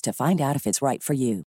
to find out if it's right for you.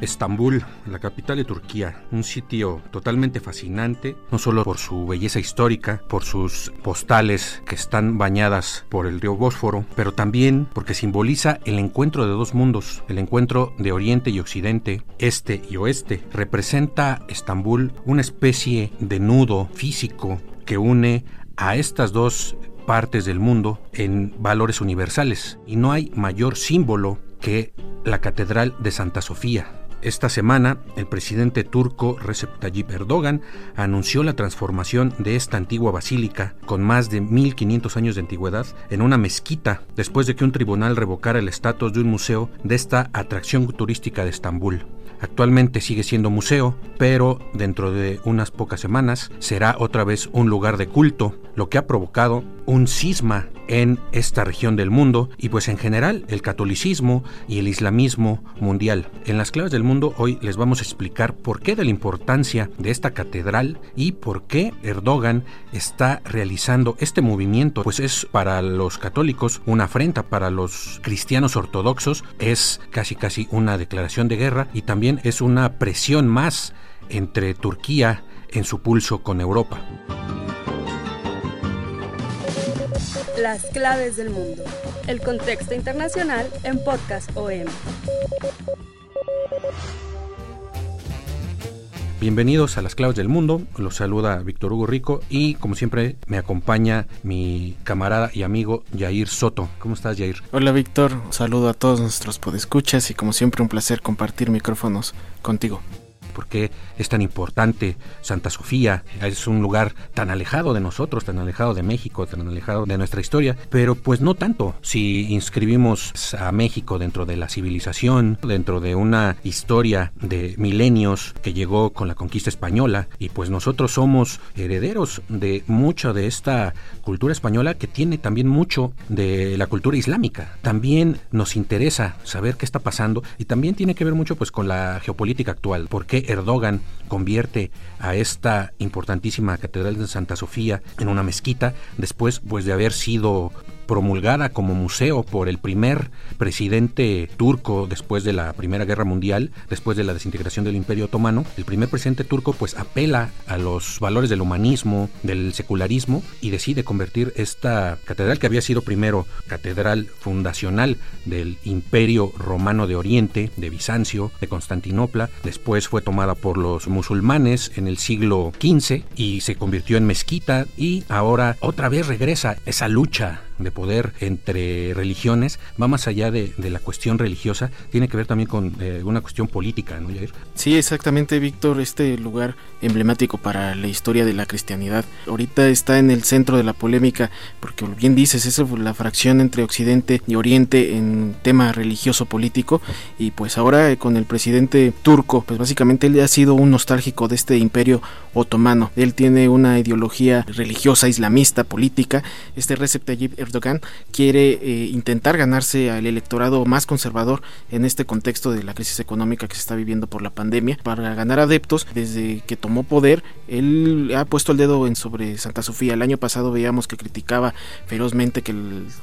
Estambul, la capital de Turquía, un sitio totalmente fascinante, no solo por su belleza histórica, por sus postales que están bañadas por el río Bósforo, pero también porque simboliza el encuentro de dos mundos, el encuentro de Oriente y Occidente, Este y Oeste. Representa Estambul una especie de nudo físico que une a estas dos partes del mundo en valores universales y no hay mayor símbolo que la Catedral de Santa Sofía. Esta semana, el presidente turco Recep Tayyip Erdogan anunció la transformación de esta antigua basílica, con más de 1500 años de antigüedad, en una mezquita, después de que un tribunal revocara el estatus de un museo de esta atracción turística de Estambul. Actualmente sigue siendo museo, pero dentro de unas pocas semanas será otra vez un lugar de culto, lo que ha provocado un cisma en esta región del mundo y pues en general el catolicismo y el islamismo mundial. En las claves del mundo hoy les vamos a explicar por qué de la importancia de esta catedral y por qué Erdogan está realizando este movimiento, pues es para los católicos una afrenta, para los cristianos ortodoxos es casi casi una declaración de guerra y también es una presión más entre Turquía en su pulso con Europa. Las claves del mundo. El contexto internacional en Podcast OM. Bienvenidos a las claves del mundo, los saluda Víctor Hugo Rico y como siempre me acompaña mi camarada y amigo Jair Soto. ¿Cómo estás Jair? Hola Víctor, saludo a todos nuestros podescuchas y como siempre un placer compartir micrófonos contigo por qué es tan importante Santa Sofía. Es un lugar tan alejado de nosotros, tan alejado de México, tan alejado de nuestra historia, pero pues no tanto. Si inscribimos a México dentro de la civilización, dentro de una historia de milenios que llegó con la conquista española, y pues nosotros somos herederos de mucha de esta cultura española que tiene también mucho de la cultura islámica. También nos interesa saber qué está pasando y también tiene que ver mucho pues con la geopolítica actual. ¿Por qué Erdogan convierte a esta importantísima catedral de Santa Sofía en una mezquita después pues de haber sido promulgada como museo por el primer presidente turco después de la Primera Guerra Mundial, después de la desintegración del Imperio Otomano. El primer presidente turco pues apela a los valores del humanismo, del secularismo y decide convertir esta catedral que había sido primero catedral fundacional del Imperio Romano de Oriente, de Bizancio, de Constantinopla, después fue tomada por los musulmanes en el siglo XV y se convirtió en mezquita y ahora otra vez regresa esa lucha de poder entre religiones va más allá de, la cuestión religiosa, tiene que ver también con eh, una cuestión política, ¿no, Jair? Sí, exactamente, Víctor, este lugar emblemático para la historia de la cristianidad. Ahorita está en el centro de la polémica, porque bien dices, es la fracción entre Occidente y Oriente en tema religioso político, y pues ahora con el presidente turco, pues básicamente él ha sido un nostálgico de este imperio otomano. Él tiene una ideología religiosa islamista política. Este Recep Tayyip Erdogan quiere eh, intentar ganarse al electorado más conservador en este contexto de la crisis económica que se está viviendo por la pandemia. Para ganar adeptos, desde que tomó poder, él ha puesto el dedo en sobre Santa Sofía. El año pasado veíamos que criticaba ferozmente que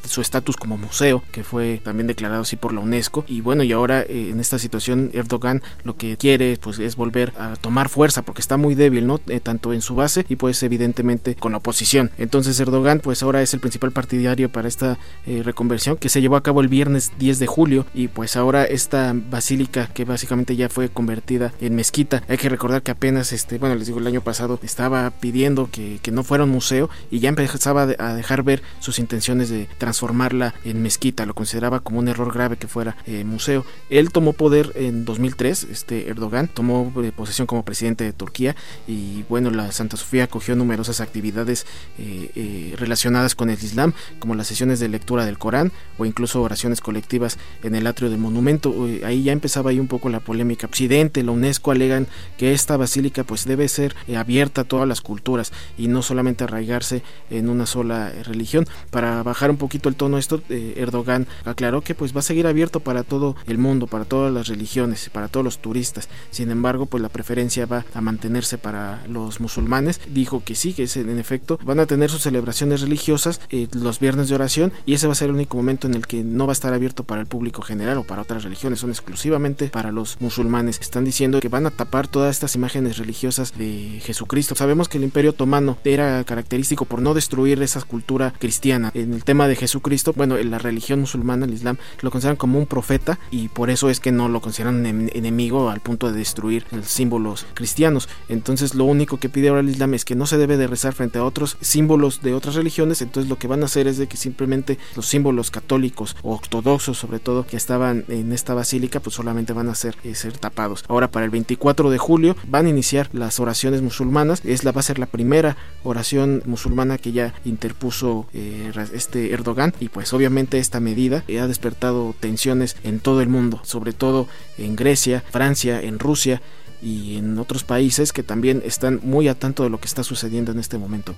su estatus como museo, que fue también declarado así por la UNESCO. Y bueno, y ahora eh, en esta situación Erdogan lo que quiere pues es volver a tomar fuerza porque está muy débil, ¿no? Eh, tanto en su base y pues evidentemente con la oposición. Entonces Erdogan pues ahora es el principal partidario para esta eh, reconversión que se llevó a cabo el viernes 10 de julio y pues ahora esta basílica que básicamente ya fue convertida en mezquita. Hay que recordar que apenas, este, bueno, les digo, el año pasado estaba pidiendo que, que no fuera un museo y ya empezaba a dejar ver sus intenciones de transformarla en mezquita. Lo consideraba como un error grave que fuera eh, museo. Él tomó poder en 2003, este Erdogan tomó eh, posesión como presidente de Turquía y bueno, la Santa Sofía acogió numerosas actividades eh, relacionadas con el Islam, como las sesiones de lectura del Corán o incluso oraciones colectivas en el atrio del monumento. ahí ya empezaba ahí un poco la polémica. Occidente, la UNESCO alegan que esta basílica pues debe ser abierta a todas las culturas y no solamente arraigarse en una sola religión. Para bajar un poquito el tono esto, Erdogan aclaró que pues va a seguir abierto para todo el mundo, para todas las religiones, para todos los turistas. Sin embargo, pues la preferencia va a mantenerse para los musulmanes. Dijo que sí, que es, en efecto van a tener sus celebraciones religiosas eh, los viernes de oración y ese va a ser el único momento en el que no va a estar abierto para el público general o para otras religiones, son exclusivamente para los musulmanes. Están diciendo que van a tapar todas estas imágenes religiosas de Jesucristo. Sabemos que el imperio otomano era característico por no destruir esa cultura cristiana. En el tema de Jesucristo, bueno, la religión musulmana, el Islam, lo consideran como un profeta y por eso es que no lo consideran enemigo al punto de destruir los símbolos cristianos. Entonces lo único que pide ahora el Islam es que no se debe de rezar frente a otros símbolos de otras religiones, entonces lo que van a hacer es de que simplemente los símbolos católicos o ortodoxos sobre todo que estaban en esta basílica pues solamente van a ser, eh, ser tapados. Ahora para el 24 de julio van a iniciar las oraciones musulmanas, es la va a ser la primera oración musulmana que ya interpuso eh, este Erdogan y pues obviamente esta medida ha despertado tensiones en todo el mundo, sobre todo en Grecia, Francia, en Rusia y en otros países que también están muy a tanto de lo que está sucediendo en este momento.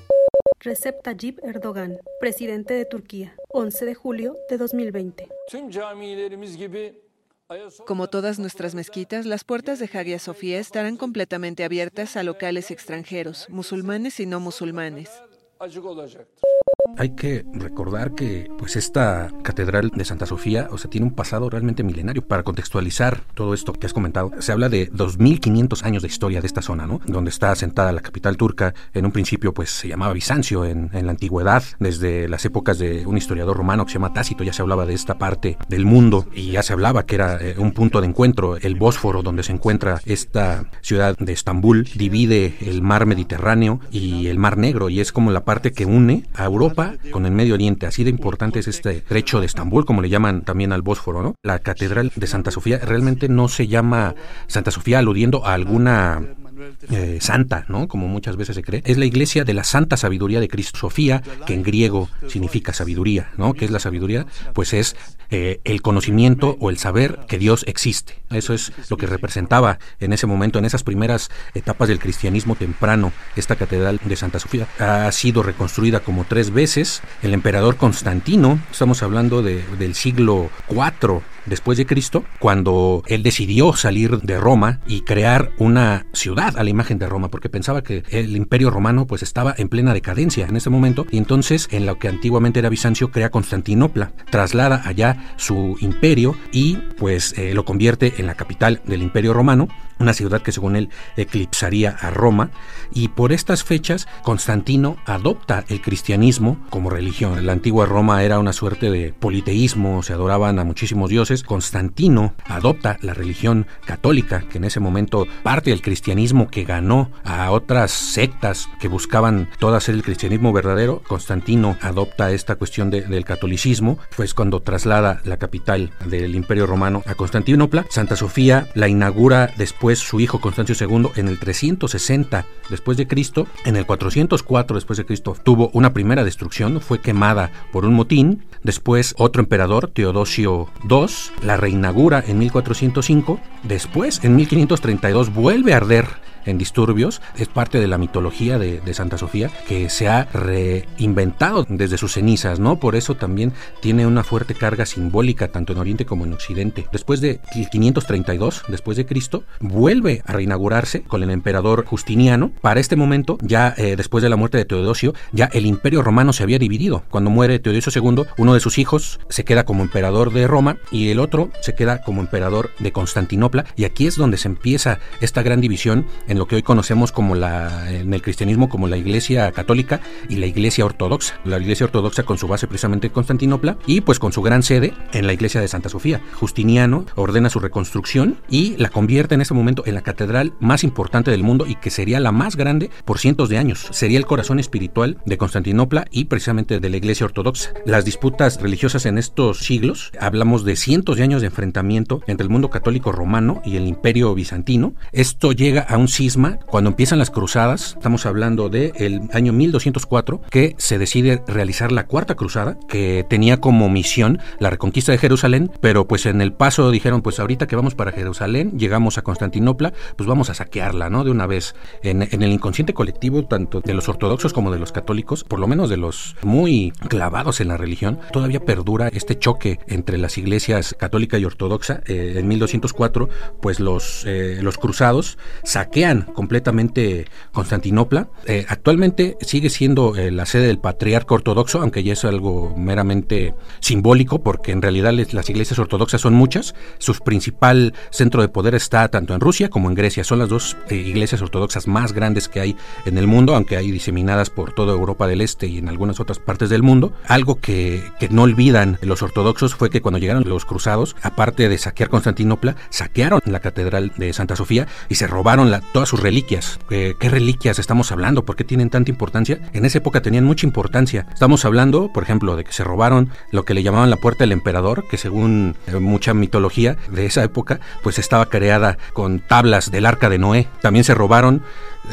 Recep Tayyip Erdogan, presidente de Turquía, 11 de julio de 2020. Como todas nuestras mezquitas, las puertas de Hagia Sofía estarán completamente abiertas a locales extranjeros, musulmanes y no musulmanes. Hay que recordar que pues esta catedral de Santa Sofía, o sea, tiene un pasado realmente milenario. Para contextualizar todo esto que has comentado, se habla de 2500 años de historia de esta zona, ¿no? Donde está asentada la capital turca. En un principio pues se llamaba Bizancio en, la antigüedad, desde las épocas de un historiador romano que se llama Tácito, ya se hablaba de esta parte del mundo y ya se hablaba que era eh, un punto de encuentro, el Bósforo donde se encuentra esta ciudad de Estambul, divide el mar Mediterráneo y el mar Negro y es como la parte que une a Europa con el Medio Oriente. Así de importante es este trecho de Estambul, como le llaman también al Bósforo, ¿no? La Catedral de Santa Sofía realmente no se llama Santa Sofía aludiendo a alguna eh, santa, ¿no? Como muchas veces se cree, es la iglesia de la santa sabiduría de Cristo. Sofía, que en griego significa sabiduría, ¿no? ¿Qué es la sabiduría? Pues es eh, el conocimiento o el saber que Dios existe. Eso es lo que representaba en ese momento, en esas primeras etapas del cristianismo temprano, esta catedral de Santa Sofía. Ha sido reconstruida como tres veces. El emperador Constantino, estamos hablando del siglo IV después de Cristo, cuando él decidió salir de Roma y crear una ciudad a la imagen de Roma, porque pensaba que el imperio romano pues estaba en plena decadencia en ese momento, y entonces en lo que antiguamente era Bizancio crea Constantinopla, traslada allá su imperio y pues eh, lo convierte en la capital del imperio romano, una ciudad que según él eclipsaría a Roma, y por estas fechas Constantino adopta el cristianismo como religión. La antigua Roma era una suerte de politeísmo, se adoraban a muchísimos dioses. Constantino adopta la religión católica, que en ese momento parte del cristianismo que ganó a otras sectas que buscaban todo hacer el cristianismo verdadero. Constantino adopta esta cuestión del catolicismo, pues cuando traslada la capital del imperio romano a Constantinopla. Santa Sofía la inaugura después su hijo Constancio II en el 360 después de Cristo, en el 404 después de Cristo tuvo una primera destrucción, fue quemada por un motín, después otro emperador, Teodosio II, la reinaugura en 1405, después en 1532 vuelve a arder en disturbios, es parte de la mitología de, Santa Sofía que se ha reinventado desde sus cenizas, ¿no? Por eso también tiene una fuerte carga simbólica tanto en Oriente como en Occidente. Después de 532 después de Cristo, vuelve a reinaugurarse con el emperador Justiniano. Para este momento, ya eh, después de la muerte de Teodosio, ya el imperio romano se había dividido. Cuando muere Teodosio II, uno de sus hijos se queda como emperador de Roma y el otro se queda como emperador de Constantinopla. Y aquí es donde se empieza esta gran división en lo que hoy conocemos como la, en el cristianismo como la Iglesia Católica y la Iglesia Ortodoxa. La Iglesia Ortodoxa con su base precisamente en Constantinopla y pues con su gran sede en la Iglesia de Santa Sofía. Justiniano ordena su reconstrucción y la convierte en ese momento en la catedral más importante del mundo y que sería la más grande por cientos de años. Sería el corazón espiritual de Constantinopla y precisamente de la Iglesia Ortodoxa. Las disputas religiosas en estos siglos, hablamos de cientos de años de enfrentamiento entre el mundo católico romano y el imperio bizantino. Esto llega a un cisma cuando empiezan las cruzadas, estamos hablando del el año 1204, que se decide realizar la cuarta cruzada, que tenía como misión la reconquista de Jerusalén, pero pues en el paso dijeron, pues ahorita que vamos para Jerusalén, llegamos a Constantinopla, pues vamos a saquearla, ¿no? De una vez. En, en el inconsciente colectivo, tanto de los ortodoxos como de los católicos, por lo menos de los muy clavados en la religión, todavía perdura este choque entre las iglesias católica y ortodoxa. Eh, en 1204, pues los, eh, los cruzados saquean completamente Constantinopla. Eh, actualmente sigue siendo la sede del patriarca ortodoxo, aunque ya es algo meramente simbólico, porque en realidad las iglesias ortodoxas son muchas. Su principal centro de poder está tanto en Rusia como en Grecia. Son las dos iglesias ortodoxas más grandes que hay en el mundo, aunque hay diseminadas por toda Europa del Este y en algunas otras partes del mundo. Algo que, que no olvidan los ortodoxos fue que cuando llegaron los cruzados, aparte de saquear Constantinopla, saquearon la catedral de Santa Sofía y se robaron todas sus reliquias. Eh, ¿Qué reliquias estamos hablando? ¿Por qué tienen tanta importancia? En esa época tenían mucha importancia. Estamos hablando, por ejemplo, de que se robaron lo que le llamaban la puerta del emperador, que según eh, mucha mitología de esa época, pues estaba creada con tablas del arca de Noé. También se robaron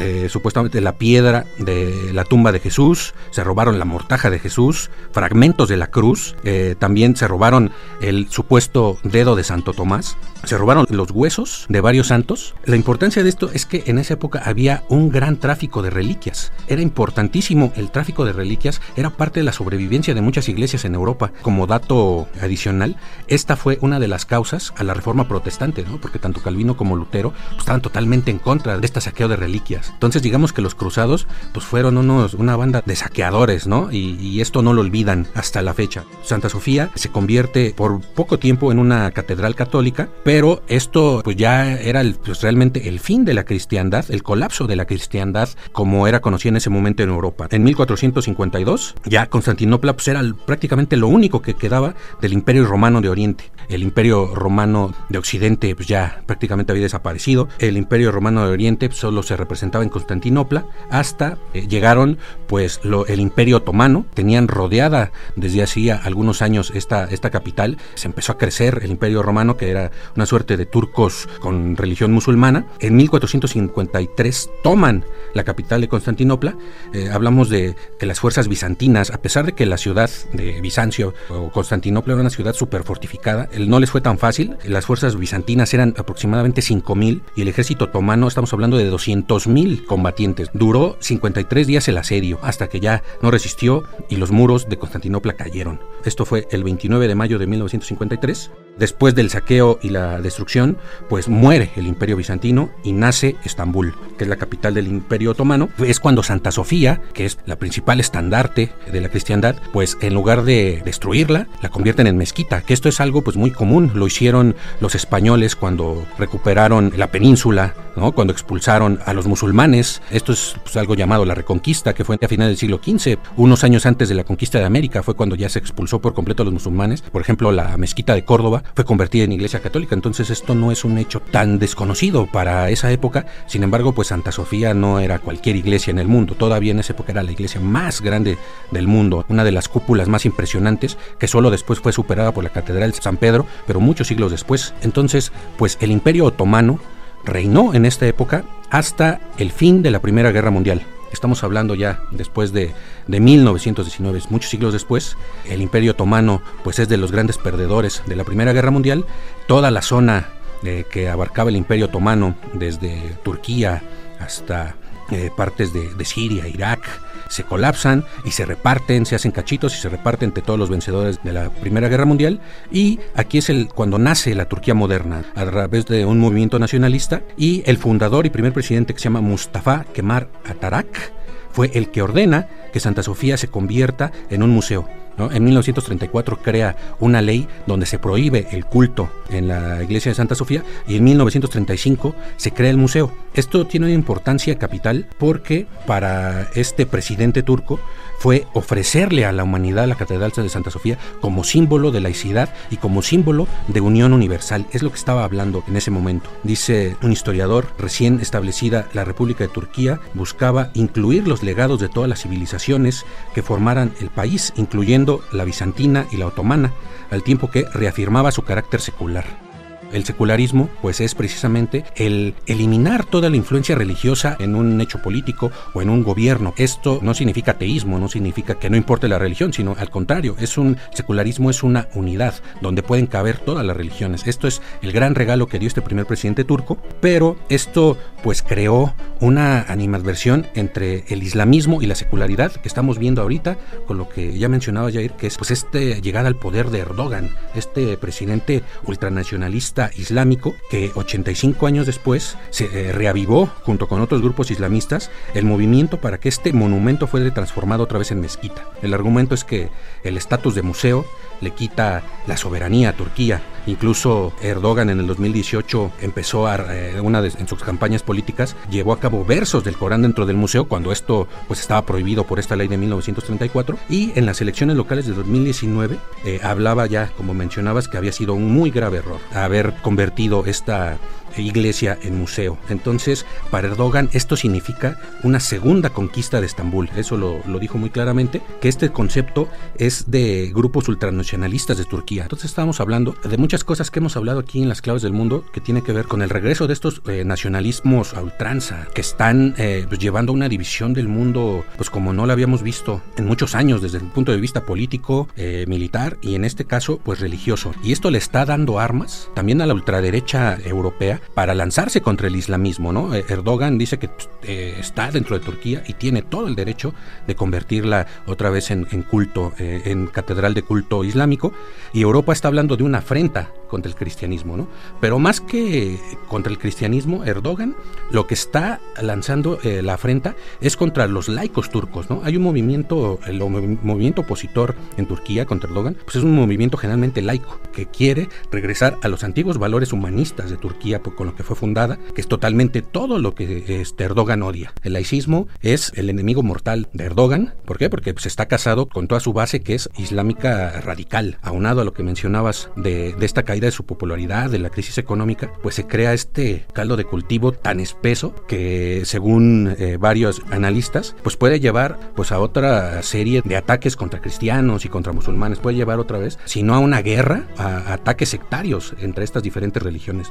eh, supuestamente la piedra de la tumba de Jesús, se robaron la mortaja de Jesús, fragmentos de la cruz, también se robaron el supuesto dedo de Santo Tomás, se robaron los huesos de varios santos. La importancia de esto es que en esa época había un gran tráfico de reliquias. Era importantísimo el tráfico de reliquias, era parte de la sobrevivencia de muchas iglesias en Europa. Como dato adicional, esta fue una de las causas a la reforma protestante, ¿no? porque tanto Calvino como Lutero estaban totalmente en contra de este saqueo de reliquias. Entonces digamos que los cruzados pues fueron unos, una banda de saqueadores, ¿no? Y esto no lo olvidan hasta la fecha. Santa Sofía se convierte por poco tiempo en una catedral católica, pero esto pues ya era pues, realmente el fin de la cristiandad, el colapso de la cristiandad como era conocida en ese momento en Europa. En 1452 ya Constantinopla pues, era prácticamente lo único que quedaba del imperio romano de Oriente. El imperio romano de Occidente pues ya prácticamente había desaparecido. El imperio romano de Oriente pues, solo se representaba en Constantinopla hasta eh, llegaron pues el imperio otomano. Tenían rodeada desde hacía algunos años esta, esta capital. Se empezó a crecer el imperio romano que era una suerte de turcos con religión musulmana. En 1453 toman la capital de Constantinopla. Eh, hablamos de que las fuerzas bizantinas, a pesar de que la ciudad de Bizancio o Constantinopla era una ciudad súper fortificada, no les fue tan fácil. Las fuerzas bizantinas eran aproximadamente 5.000 y el ejército otomano, estamos hablando de 200.000 combatientes. Duró 53 días el asedio, hasta que ya no resistió y los muros de Constantinopla cayeron. Esto fue el 29 de mayo de 1953. Después del saqueo y la destrucción, pues muere el imperio bizantino y nace Estambul, que es la capital del imperio otomano. Es cuando Santa Sofía, que es la principal estandarte de la cristiandad, pues en lugar de destruirla, la convierten en mezquita, que esto es algo pues muy común. Lo hicieron los españoles cuando recuperaron la península, ¿no? cuando expulsaron a los musulmanes. Esto es pues, algo llamado la Reconquista, que fue a finales del siglo XV. Unos años antes de la conquista de América fue cuando ya se expulsó por completo a los musulmanes. Por ejemplo, la mezquita de Córdoba fue convertida en iglesia católica, entonces esto no es un hecho tan desconocido para esa época. Sin embargo, pues Santa Sofía no era cualquier iglesia en el mundo, todavía en esa época era la iglesia más grande del mundo, una de las cúpulas más impresionantes, que solo después fue superada por la Catedral de San Pedro, pero muchos siglos después. Entonces, pues el Imperio Otomano reinó en esta época hasta el fin de la Primera Guerra Mundial. Estamos hablando ya después de, de 1919, muchos siglos después. El Imperio Otomano pues es de los grandes perdedores de la Primera Guerra Mundial. Toda la zona eh, que abarcaba el Imperio Otomano, desde Turquía hasta eh, partes de, de Siria, Irak, se colapsan y se reparten, se hacen cachitos y se reparten entre todos los vencedores de la Primera Guerra Mundial. Y aquí es el cuando nace la Turquía moderna, a través de un movimiento nacionalista. Y el fundador y primer presidente que se llama Mustafa Kemal Atarak fue el que ordena que Santa Sofía se convierta en un museo En 1934 crea una ley donde se prohíbe el culto en la iglesia de Santa Sofía y en 1935 se crea el museo. Esto tiene una importancia capital porque para este presidente turco fue ofrecerle a la humanidad la Catedral de Santa Sofía como símbolo de laicidad y como símbolo de unión universal. Es lo que estaba hablando en ese momento. Dice un historiador, recién establecida la República de Turquía buscaba incluir los legados de todas las civilizaciones que formaran el país, incluyendo la bizantina y la otomana, al tiempo que reafirmaba su carácter secular. El secularismo, pues es precisamente el eliminar toda la influencia religiosa en un hecho político o en un gobierno. Esto no significa ateísmo, no significa que no importe la religión, sino al contrario, es un secularismo es una unidad donde pueden caber todas las religiones. Esto es el gran regalo que dio este primer presidente turco, pero esto pues creó una animadversión entre el islamismo y la secularidad que estamos viendo ahorita con lo que ya mencionaba Jair, que es pues este llegada al poder de Erdogan, este presidente ultranacionalista islámico que 85 años después se eh, reavivó junto con otros grupos islamistas el movimiento para que este monumento fuera transformado otra vez en mezquita. El argumento es que el estatus de museo le quita la soberanía a Turquía. Incluso Erdogan en el 2018 empezó a, eh, una de, en sus campañas políticas, llevó a cabo versos del Corán dentro del museo cuando esto pues estaba prohibido por esta ley de 1934 y en las elecciones locales de 2019 eh, hablaba ya, como mencionabas, que había sido un muy grave error haber convertido esta iglesia en museo. Entonces, para Erdogan esto significa una segunda conquista de Estambul. Eso lo, dijo muy claramente, que este concepto es de grupos ultranacionalistas de Turquía. Entonces estábamos hablando de muchas cosas que hemos hablado aquí en las claves del mundo que tiene que ver con el regreso de estos eh, nacionalismos a ultranza, que están eh, pues, llevando una división del mundo, pues como no lo habíamos visto en muchos años desde el punto de vista político, eh, militar y en este caso, pues religioso. Y esto le está dando armas también a la ultraderecha europea para lanzarse contra el islamismo. ¿no? Eh, Erdogan dice que pues, eh, está dentro de Turquía y tiene todo el derecho de convertirla otra vez en, culto, eh, en catedral de culto islámico. Y Europa está hablando de una afrenta contra el cristianismo. ¿no? Pero más que contra el cristianismo, Erdogan lo que está lanzando la afrenta es contra los laicos turcos. ¿no? Hay un movimiento, el movimiento opositor en Turquía contra Erdogan, pues es un movimiento generalmente laico que quiere regresar a los antiguos valores humanistas de Turquía con lo que fue fundada, que es totalmente todo lo que este Erdogan odia. El laicismo es el enemigo mortal de Erdogan. ¿Por qué? Porque pues, está casado con toda su base que es islámica radical. Aunado a lo que mencionabas de, esta caída de su popularidad, de la crisis económica, pues se crea este caldo de cultivo tan espeso que según eh, varios analistas, pues puede llevar pues a otra serie de ataques contra cristianos y contra musulmanes. Puede llevar otra vez, si no a una guerra, a ataques sectarios entre estas diferentes religiones.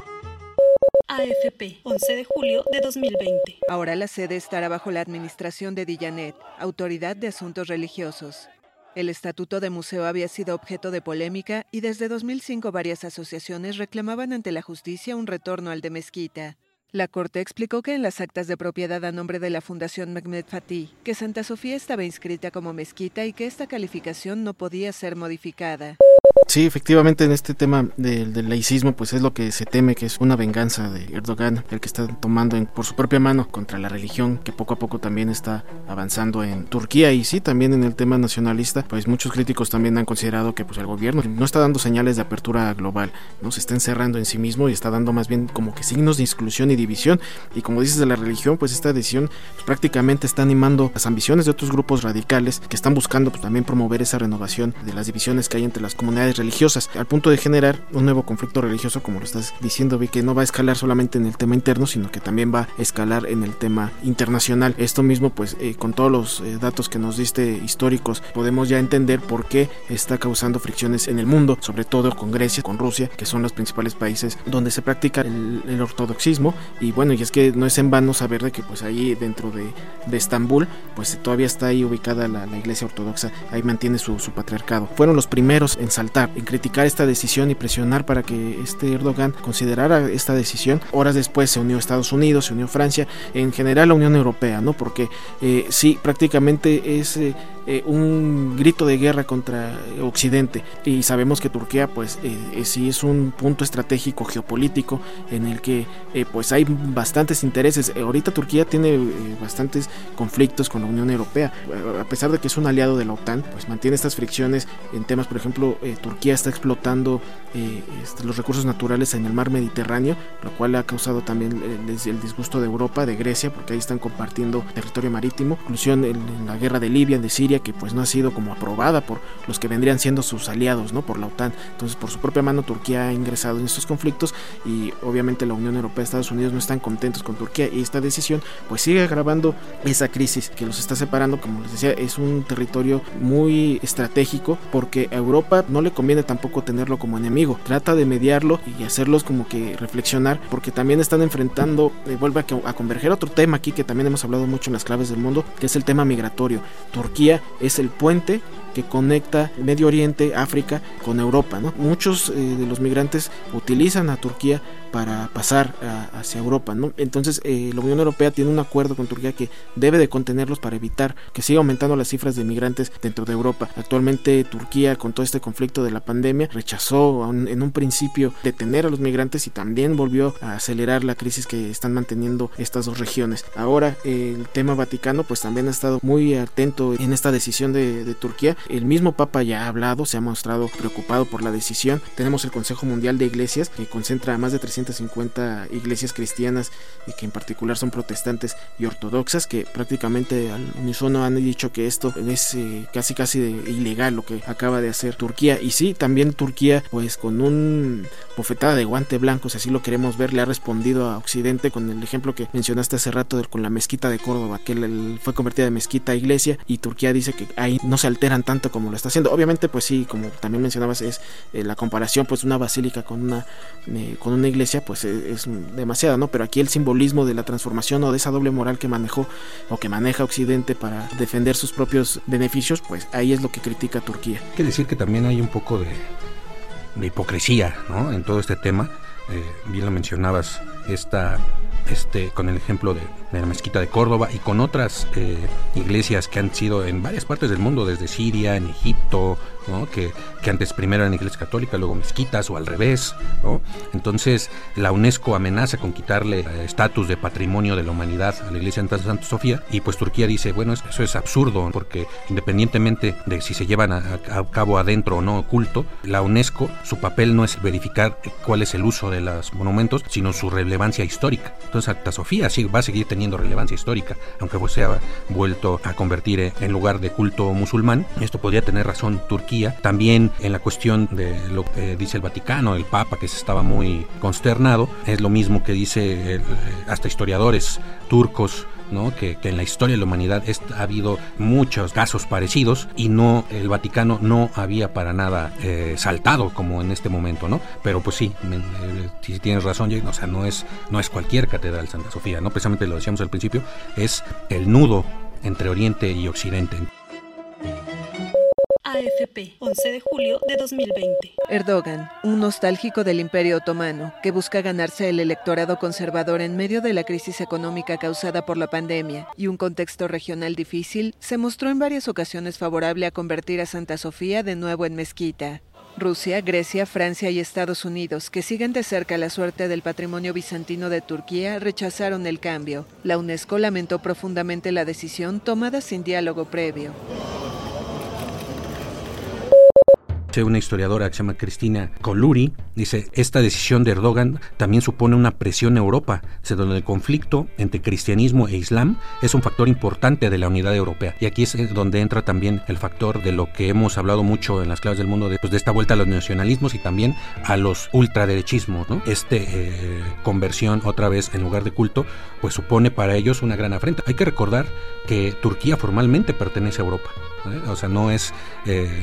AFP, 11 de julio de 2020. Ahora la sede estará bajo la administración de Dillanet, Autoridad de Asuntos Religiosos. El estatuto de museo había sido objeto de polémica y desde 2005 varias asociaciones reclamaban ante la justicia un retorno al de mezquita. La Corte explicó que en las actas de propiedad a nombre de la Fundación Mehmet Fatih, que Santa Sofía estaba inscrita como mezquita y que esta calificación no podía ser modificada. Sí, efectivamente en este tema del, laicismo pues es lo que se teme que es una venganza de Erdogan, el que está tomando por su propia mano contra la religión que poco a poco también está avanzando en Turquía. Y sí, también en el tema nacionalista, pues muchos críticos también han considerado que pues el gobierno no está dando señales de apertura global, no se está encerrando en sí mismo y está dando más bien como que signos de exclusión y división. Y como dices de la religión, pues esta decisión pues, prácticamente está animando las ambiciones de otros grupos radicales que están buscando pues, también promover esa renovación de las divisiones que hay entre las comunidades religiosas, al punto de generar un nuevo conflicto religioso, como lo estás diciendo, vi que no va a escalar solamente en el tema interno, sino que también va a escalar en el tema internacional. Esto mismo, pues, eh, con todos los eh, datos que nos diste históricos, podemos ya entender por qué está causando fricciones en el mundo, sobre todo con Grecia, con Rusia, que son los principales países donde se practica el, ortodoxismo. Y bueno, y es que no es en vano saber de que, pues, ahí dentro de, de Estambul, pues todavía está ahí ubicada la, iglesia ortodoxa, ahí mantiene su, su patriarcado. Fueron los primeros en saltar en criticar esta decisión y presionar para que este Erdogan considerara esta decisión. Horas después se unió Estados Unidos, se unió Francia, en general la Unión Europea, ¿no? Porque eh, sí, prácticamente es... Eh, eh, un grito de guerra contra Occidente. Y sabemos que Turquía pues eh, sí es un punto estratégico geopolítico en el que pues hay bastantes intereses. Ahorita Turquía tiene bastantes conflictos con la Unión Europea. A pesar de que es un aliado de la OTAN pues mantiene estas fricciones en temas por ejemplo Turquía está explotando este, los recursos naturales en el mar Mediterráneo lo cual ha causado también el disgusto de Europa de Grecia porque ahí están compartiendo territorio marítimo inclusión en la guerra de Libia de Siria que pues no ha sido como aprobada por los que vendrían siendo sus aliados, ¿no? Por la OTAN. Entonces, por su propia mano Turquía ha ingresado en estos conflictos y obviamente la Unión Europea Estados Unidos no están contentos con Turquía y esta decisión pues sigue agravando esa crisis que los está separando, como les decía, es un territorio muy estratégico porque a Europa no le conviene tampoco tenerlo como enemigo. Trata de mediarlo y hacerlos como que reflexionar porque también están enfrentando, eh, vuelve a, a converger otro tema aquí que también hemos hablado mucho en las claves del mundo, que es el tema migratorio. Turquía es el puente que conecta Medio Oriente, África con Europa. ¿no? Muchos eh, de los migrantes utilizan a Turquía para pasar hacia Europa. ¿no? Entonces eh, la Unión Europea tiene un acuerdo con Turquía que debe de contenerlos para evitar que siga aumentando las cifras de migrantes dentro de Europa. Actualmente Turquía con todo este conflicto de la pandemia rechazó en un principio detener a los migrantes y también volvió a acelerar la crisis que están manteniendo estas dos regiones. Ahora el tema Vaticano pues también ha estado muy atento en esta decisión de, de Turquía. El mismo Papa ya ha hablado, se ha mostrado preocupado por la decisión. Tenemos el Consejo Mundial de Iglesias que concentra a más de 300 50 iglesias cristianas y que en particular son protestantes y ortodoxas que prácticamente al unísono han dicho que esto es eh, casi casi ilegal lo que acaba de hacer Turquía. Y sí también Turquía pues con un bofetada de guante blanco si así lo queremos ver le ha respondido a Occidente con el ejemplo que mencionaste hace rato con la mezquita de Córdoba que fue convertida de mezquita a iglesia y Turquía dice que ahí no se alteran tanto como lo está haciendo. Obviamente pues sí como también mencionabas es eh, la comparación pues una basílica con una eh, con una iglesia pues e, es, demasiada, ¿no? Pero aquí el simbolismo de la transformación o de esa doble moral que manejó o que maneja Occidente para defender sus propios beneficios, pues ahí es lo que critica Turquía. Hay que decir que también hay un poco de, de hipocresía, ¿no? En todo este tema. Eh, bien lo mencionabas, esta este, con el ejemplo de, la mezquita de Córdoba y con otras eh, iglesias que han sido en varias partes del mundo, desde Siria, en Egipto, que, antes primero eran iglesias católicas, luego mezquitas o al revés. Entonces la UNESCO amenaza con quitarle eh, estatus de patrimonio de la humanidad a la iglesia de Santa Sofía y pues Turquía dice, bueno, eso es absurdo porque independientemente de si se llevan a, cabo adentro o no culto, la UNESCO su papel no es verificar cuál es el uso de los monumentos, sino su relevancia histórica. Entonces Santa Sofía sí va a seguir teniendo relevancia histórica, aunque pues vuelto a convertir en lugar de culto musulmán. Esto podría tener razón Turquía también en la cuestión de lo que dice el Vaticano, el Papa que estaba muy consternado, es lo mismo que dice hasta historiadores turcos. Que, en la historia de la humanidad ha habido muchos casos parecidos y no el Vaticano no había para nada eh, saltado como en este momento, ¿no? Pero pues sí, eh, si tienes razón, o sea, no es, no es cualquier catedral Santa Sofía, ¿no? Precisamente lo decíamos al principio, es el nudo entre Oriente y Occidente. AFP, 11 de julio de 2020. Erdogan, un nostálgico del Imperio Otomano, que busca ganarse el electorado conservador en medio de la crisis económica causada por la pandemia y un contexto regional difícil, se mostró en varias ocasiones favorable a convertir a Santa Sofía de nuevo en mezquita. Rusia, Grecia, Francia y Estados Unidos, que siguen de cerca la suerte del patrimonio bizantino de Turquía, rechazaron el cambio. La UNESCO lamentó profundamente la decisión tomada sin diálogo previo una historiadora que se llama Cristina Coluri, dice, esta decisión de Erdogan también supone una presión en Europa, donde el conflicto entre cristianismo e islam es un factor importante de la unidad europea. Y aquí es eh, donde entra también el factor de lo que hemos hablado mucho en las claves del mundo, de, pues, esta vuelta a los nacionalismos y también a los ultraderechismos. ¿no? Este eh, conversión otra vez en lugar de culto, pues supone para ellos una gran afrenta. Hay que recordar que Turquía formalmente pertenece a Europa. ¿eh? o sea, no es,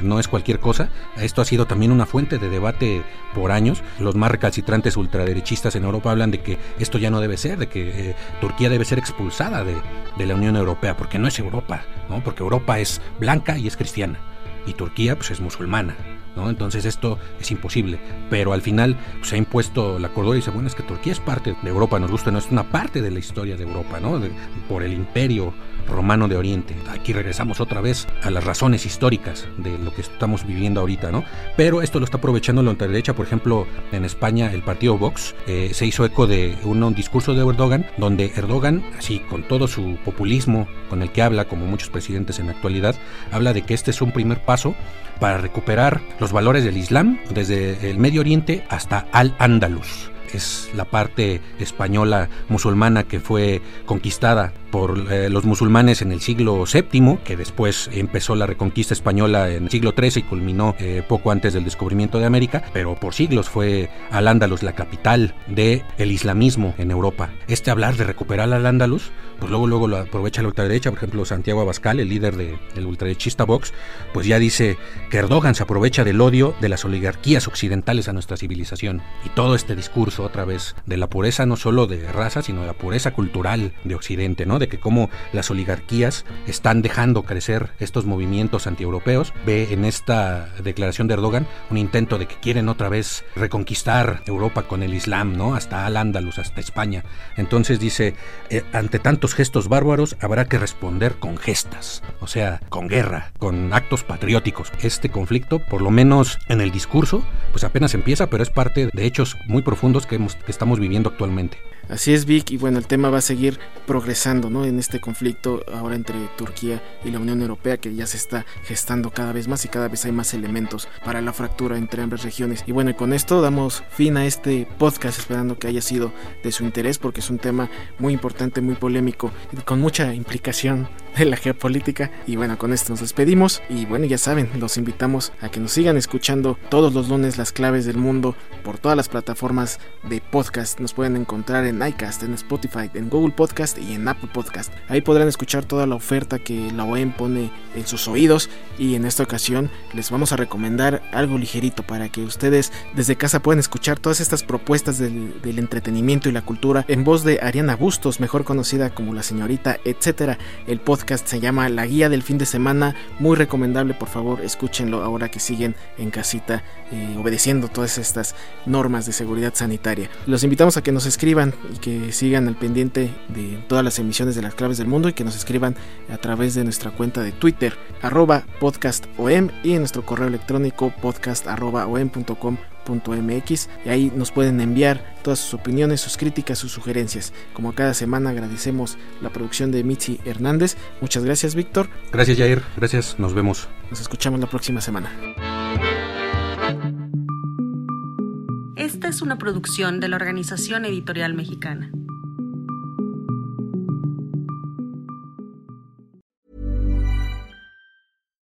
no es cualquier cosa. Esto ha sido también una fuente de debate por años. Los más recalcitrantes ultraderechistas en Europa hablan de que esto ya no debe ser, de que eh, Turquía debe ser expulsada de, de, la Unión Europea, porque no es Europa, ¿no? porque Europa es blanca y es cristiana, y Turquía pues es musulmana. ¿no? Entonces esto es imposible. Pero al final pues, se ha impuesto la cordura y dice, bueno, es que Turquía es parte de Europa, nos gusta, no es una parte de la historia de Europa, ¿no? por el imperio romano de Oriente. Aquí regresamos otra vez a las razones históricas de lo que estamos viviendo ahorita, ¿no? Pero esto lo está aprovechando la ultraderecha, por ejemplo, en España el partido Vox eh, se hizo eco de un, un, discurso de Erdogan, donde Erdogan, así con todo su populismo con el que habla, como muchos presidentes en la actualidad, habla de que este es un primer paso para recuperar los valores del Islam desde el Medio Oriente hasta Al-Ándalus es la parte española musulmana que fue conquistada por eh, los musulmanes en el siglo VII, que después empezó la reconquista española en el siglo XIII y culminó eh, poco antes del descubrimiento de América, pero por siglos fue Al-Ándalus la capital del el islamismo en Europa. Este hablar de recuperar Al-Ándalus, pues luego, luego lo aprovecha la ultraderecha, por ejemplo Santiago Abascal, el líder del de, ultraderechista Vox, pues ya dice que Erdogan se aprovecha del odio de las oligarquías occidentales a nuestra civilización. Y todo este discurso otra vez de la pureza no solo de raza, sino de la pureza cultural de Occidente, ¿no? De que como las oligarquías están dejando crecer estos movimientos antieuropeos. Ve en esta declaración de Erdogan un intento de que quieren otra vez reconquistar Europa con el Islam, ¿no? Hasta Al-Ándalus, hasta España. Entonces dice, eh, ante tantos gestos bárbaros habrá que responder con gestas, o sea, con guerra, con actos patrióticos. Este conflicto, por lo menos en el discurso, pues apenas empieza, pero es parte de hechos muy profundos que, hemos, que estamos viviendo actualmente. Así es, Vic, y bueno, el tema va a seguir progresando, ¿no? En este conflicto ahora entre Turquía y la Unión Europea, que ya se está gestando cada vez más y cada vez hay más elementos para la fractura entre ambas regiones. Y bueno, y con esto damos fin a este podcast, esperando que haya sido de su interés, porque es un tema muy importante, muy polémico, con mucha implicación de la geopolítica. Y bueno, con esto nos despedimos. Y bueno, ya saben, los invitamos a que nos sigan escuchando todos los lunes las claves del mundo por todas las plataformas de podcast. Nos pueden encontrar en iCast, en Spotify, en Google Podcast y en Apple Podcast. Ahí podrán escuchar toda la oferta que la OEM pone en sus oídos. Y en esta ocasión les vamos a recomendar algo ligerito para que ustedes desde casa puedan escuchar todas estas propuestas del, entretenimiento y la cultura en voz de Ariana Bustos, mejor conocida como la señorita, etcétera. El podcast se llama La Guía del Fin de Semana, muy recomendable, por favor, escúchenlo ahora que siguen en casita eh, obedeciendo todas estas normas de seguridad sanitaria. Los invitamos a que nos escriban y que sigan al pendiente de todas las emisiones de las claves del mundo y que nos escriban a través de nuestra cuenta de Twitter, arroba podcastom y en nuestro correo electrónico podcast mx y ahí nos pueden enviar todas sus opiniones, sus críticas, sus sugerencias. Como cada semana agradecemos la producción de Mitzi Hernández. Muchas gracias, Víctor. Gracias, Jair. Gracias. Nos vemos. Nos escuchamos la próxima semana. Esta es una producción de la Organización Editorial Mexicana.